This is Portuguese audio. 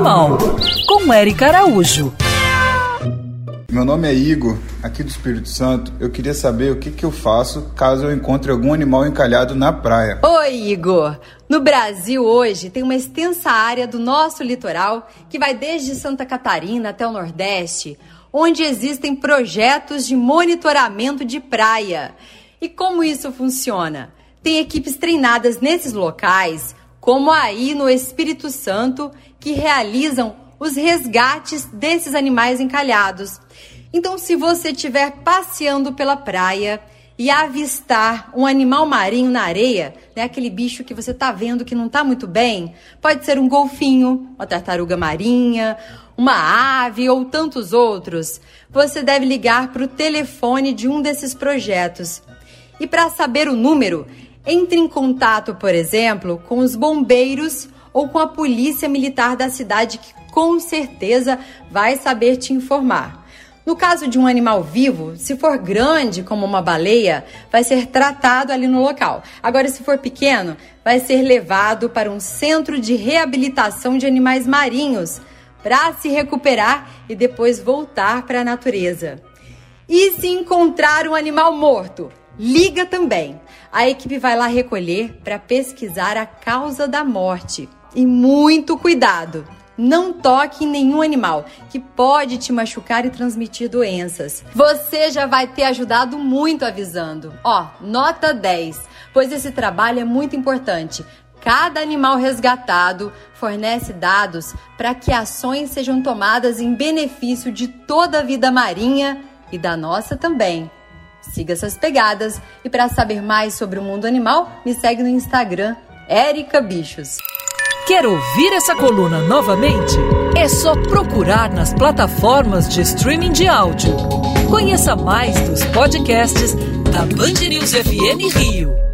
Animal, com Eric Araújo. Meu nome é Igor, aqui do Espírito Santo. Eu queria saber o que, que eu faço caso eu encontre algum animal encalhado na praia. Oi, Igor! No Brasil, hoje, tem uma extensa área do nosso litoral que vai desde Santa Catarina até o Nordeste, onde existem projetos de monitoramento de praia. E como isso funciona? Tem equipes treinadas nesses locais, como aí no Espírito Santo, que realizam os resgates desses animais encalhados. Então, se você estiver passeando pela praia e avistar um animal marinho na areia, né, aquele bicho que você está vendo que não está muito bem, pode ser um golfinho, uma tartaruga marinha, uma ave ou tantos outros, você deve ligar para o telefone de um desses projetos. E para saber o número, entre em contato, por exemplo, com os bombeiros ou com a polícia militar da cidade, que com certeza vai saber te informar. No caso de um animal vivo, se for grande, como uma baleia, vai ser tratado ali no local. Agora, se for pequeno, vai ser levado para um centro de reabilitação de animais marinhos para se recuperar e depois voltar para a natureza. E se encontrar um animal morto, liga também. A equipe vai lá recolher para pesquisar a causa da morte. E muito cuidado! Não toque em nenhum animal que pode te machucar e transmitir doenças. Você já vai ter ajudado muito avisando. Ó, nota 10, pois esse trabalho é muito importante. Cada animal resgatado fornece dados para que ações sejam tomadas em benefício de toda a vida marinha e da nossa também. Siga essas pegadas e para saber mais sobre o mundo animal, me segue no Instagram, Erica Bichos. Quer ouvir essa coluna novamente? É só procurar nas plataformas de streaming de áudio. Conheça mais dos podcasts da Band News FM Rio.